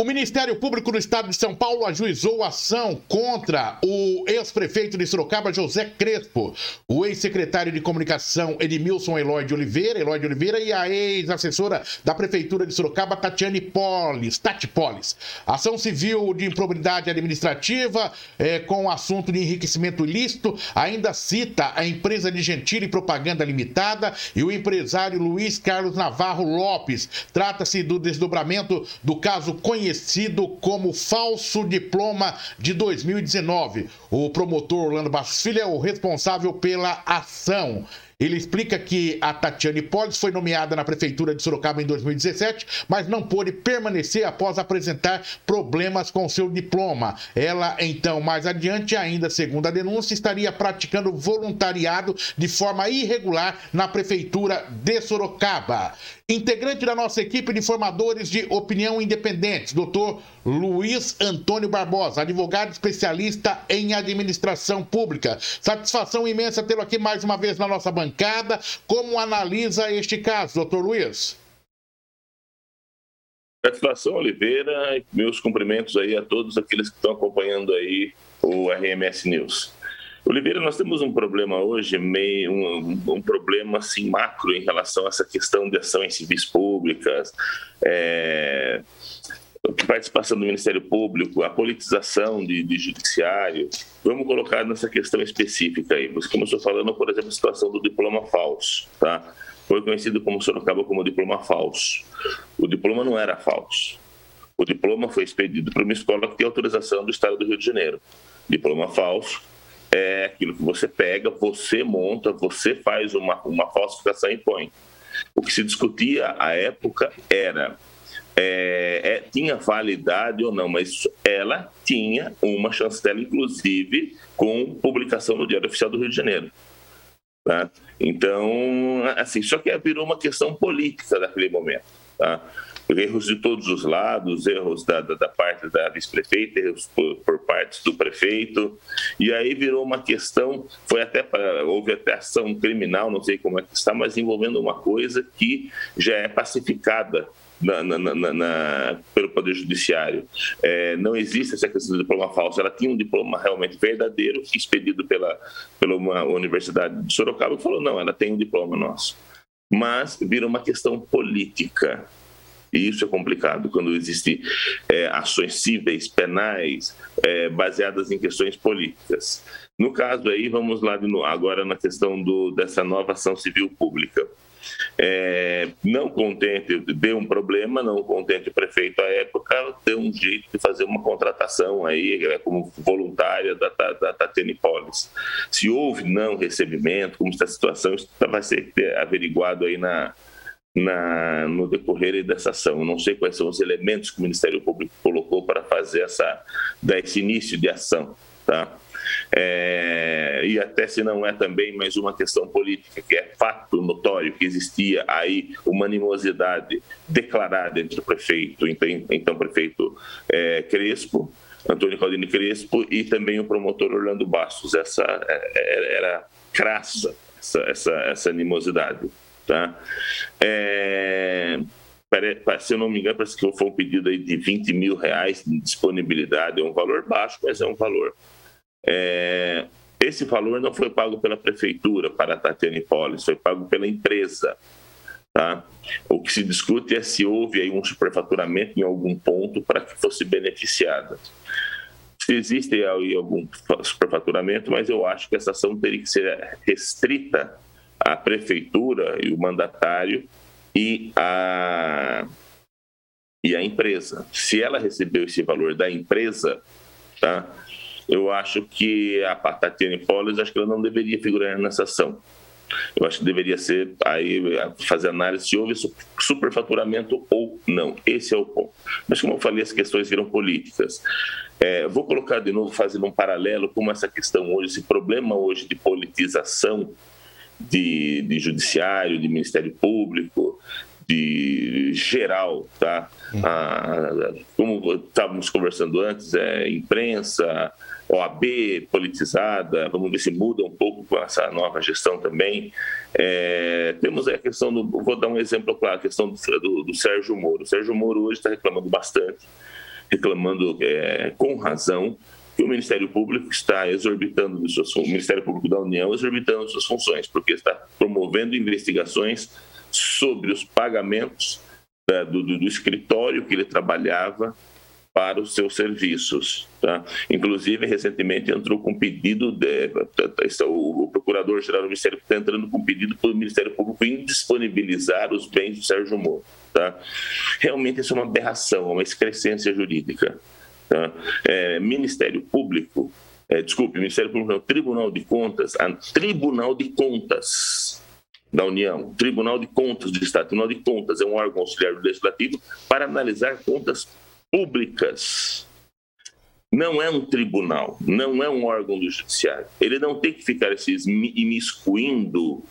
O Ministério Público do Estado de São Paulo ajuizou ação contra o ex-prefeito de Sorocaba, José Crespo, o ex-secretário de comunicação Edmilson Eloy de Oliveira, Eloy de Oliveira e a ex-assessora da Prefeitura de Sorocaba, Tatiane Polis, Tati Polis. Ação civil de improbidade administrativa é, com o assunto de enriquecimento ilícito ainda cita a empresa de Gentile Propaganda Limitada e o empresário Luiz Carlos Navarro Lopes. Trata-se do desdobramento do caso conhecido conhecido como falso diploma de 2019. O promotor Orlando Bastos Filho é o responsável pela ação. Ele explica que a Tatiane Polis foi nomeada na Prefeitura de Sorocaba em 2017, mas não pôde permanecer após apresentar problemas com seu diploma. Ela, então, mais adiante, ainda segundo a denúncia, estaria praticando voluntariado de forma irregular na Prefeitura de Sorocaba. Integrante da nossa equipe de formadores de opinião independentes, doutor Luiz Antônio Barbosa, advogado especialista em administração pública. Satisfação imensa tê-lo aqui mais uma vez na nossa bancada. Como analisa este caso, doutor Luiz? Satisfação, Oliveira, meus cumprimentos aí a todos aqueles que estão acompanhando aí o RMS News. Oliveira, nós temos um problema hoje, meio, um, um, problema assim, macro em relação a essa questão de ação em civis públicas, é, participação do Ministério Público, a politização de, de, judiciário. Vamos colocar nessa questão específica aí. Você começou falando, por exemplo, a situação do diploma falso, tá? Foi conhecido como Sorocaba como diploma falso. O diploma não era falso. O diploma foi expedido para uma escola que tem autorização do Estado do Rio de Janeiro. Diploma falso é aquilo que você pega, você monta, você faz uma, uma falsificação e põe. O que se discutia à época era é, é, tinha validade ou não, mas ela tinha uma chancela, inclusive, com publicação no Diário Oficial do Rio de Janeiro. Tá? Então, assim, só que virou uma questão política naquele momento. Tá? erros de todos os lados, erros da, da, da parte da vice-prefeita, erros por, por parte do prefeito, e aí virou uma questão, foi até houve até ação criminal, não sei como é que está, mas envolvendo uma coisa que já é pacificada na, na, na, pelo Poder Judiciário. É, não existe essa questão de diploma falso. Ela tinha um diploma realmente verdadeiro, expedido pela, pela uma Universidade de Sorocaba, e falou: não, ela tem um diploma nosso. Mas vira uma questão política. E isso é complicado quando existem é, ações cíveis, penais, é, baseadas em questões políticas. No caso aí, vamos lá agora na questão do, dessa nova ação civil pública. É, não contente, deu um problema, não contente o prefeito à época, deu um jeito de fazer uma contratação aí, como voluntária da, da, da Polis. Se houve não recebimento, como está a situação, isso vai ser averiguado aí na, na, no decorrer dessa ação. Eu não sei quais são os elementos que o Ministério Público colocou para fazer essa, dar esse início de ação. Tá? É, e até se não é também mais uma questão política, que é fato notório que existia aí uma animosidade declarada entre o prefeito, então, prefeito é, Crespo, Antônio Claudine Crespo, e também o promotor Orlando Bastos. Essa é, é, era crassa, essa, essa, essa animosidade. Tá? É, se eu não me engano, parece que foi um pedido aí de 20 mil reais de disponibilidade. É um valor baixo, mas é um valor. É, esse valor não foi pago pela prefeitura para a Tatiane Polis, foi pago pela empresa. Tá? O que se discute é se houve aí um superfaturamento em algum ponto para que fosse beneficiada. Se existe aí algum superfaturamento, mas eu acho que essa ação teria que ser restrita a prefeitura e o mandatário e a, e a empresa. Se ela recebeu esse valor da empresa, tá? eu acho que a Tatiane Polis, acho que ela não deveria figurar nessa ação. Eu acho que deveria ser aí fazer análise se houve superfaturamento ou não. Esse é o ponto. Mas como eu falei, as questões viram políticas. É, vou colocar de novo, fazendo um paralelo com essa questão hoje, esse problema hoje de politização de, de judiciário, de Ministério Público, de geral, tá? Uhum. Ah, como estávamos conversando antes, é imprensa, OAB politizada, vamos ver se muda um pouco com essa nova gestão também. É, temos a questão do, vou dar um exemplo claro, a questão do, do, do Sérgio Moro. O Sérgio Moro hoje está reclamando bastante reclamando é, com razão que o Ministério Público está exorbitando de suas o Ministério Público da União exorbitando de suas funções, porque está promovendo investigações sobre os pagamentos da, do, do, escritório que ele trabalhava para os seus serviços. Tá? Inclusive, recentemente entrou com pedido, de, o Procurador-Geral do Ministério está entrando com pedido para o Ministério Público indisponibilizar os bens do Sérgio Moro. Tá? Realmente isso é uma aberração, uma excrescência jurídica. Tá? É, Ministério Público, é, desculpe, Ministério Público não, Tribunal de Contas, a Tribunal de Contas da União, Tribunal de Contas do Estado, Tribunal de Contas é um órgão auxiliar do Legislativo para analisar contas públicas. Não é um tribunal, não é um órgão do judiciário. Ele não tem que ficar se imiscuindo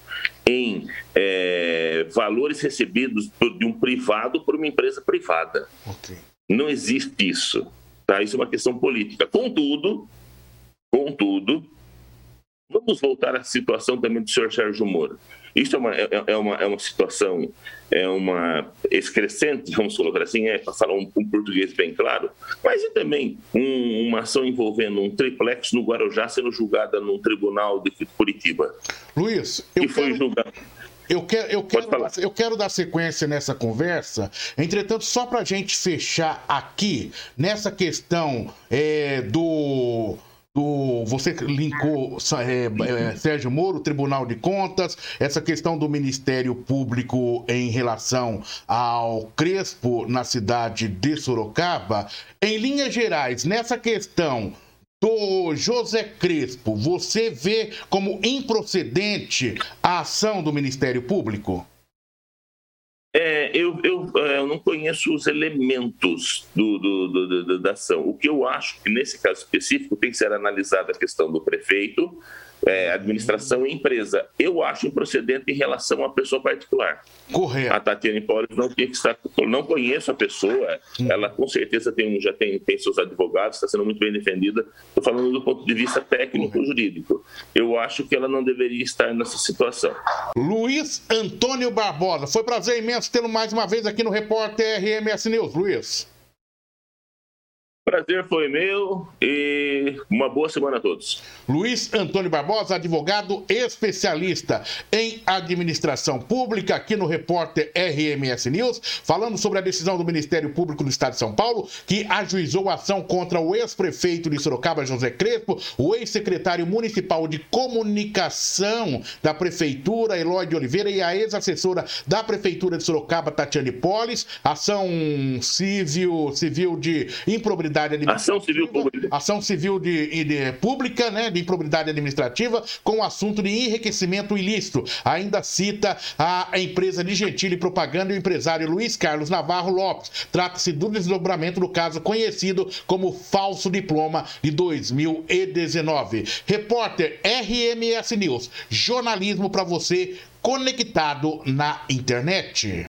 em é, valores recebidos de um privado por uma empresa privada. Okay. Não existe isso. Tá? Isso é uma questão política. Contudo, contudo, vamos voltar à situação também do senhor Sérgio Moro. Isso é uma, é, é, uma, é uma situação, é uma excrescente, vamos colocar assim, é para falar um, um, português bem claro, mas e também um, uma ação envolvendo um triplex no Guarujá sendo julgada no tribunal de Curitiba. Luiz, eu que foi quero... julgado. Eu quero, eu, quero, eu quero dar sequência nessa conversa. Entretanto, só para a gente fechar aqui, nessa questão é, do do, você linkou é, é, Sérgio Moro, Tribunal de Contas, essa questão do Ministério Público em relação ao Crespo na cidade de Sorocaba. Em linhas gerais, nessa questão do José Crespo, você vê como improcedente a ação do Ministério Público? Eu, eu, é, eu, não conheço os elementos do, do, do, da ação. O que eu acho que, nesse caso específico, tem que ser analisada a questão do prefeito, é, administração e empresa. Eu acho improcedente em relação à pessoa particular. Correto. A Tatiana Empório não tinha que estar. Não conheço a pessoa, hum. ela com certeza tem, já tem, tem seus advogados, está sendo muito bem defendida. Estou falando do ponto de vista técnico-jurídico. Eu acho que ela não deveria estar nessa situação. Luiz Antônio Barbosa, foi prazer imenso tê-lo mais uma vez aqui no Repórter RMS News. Luiz. Prazer foi meu e uma boa semana a todos. Luiz Antônio Barbosa, advogado especialista em administração pública, aqui no repórter RMS News, falando sobre a decisão do Ministério Público do Estado de São Paulo, que ajuizou a ação contra o ex-prefeito de Sorocaba, José Crespo, o ex-secretário municipal de comunicação da Prefeitura, Eloy de Oliveira, e a ex-assessora da Prefeitura de Sorocaba, Tatiane Polis, ação civil, civil de improbidade administrativa. Ação civil pública. Ação civil de, de, pública, né, de improbidade administrativa, com o assunto de enriquecimento ilícito. Ainda cita a empresa de Gentili Propaganda e o empresário Luiz Carlos Navarro Lopes. Trata-se do desdobramento do caso conhecido como falso diploma de 2019. Repórter RMS News, jornalismo para você conectado na internet.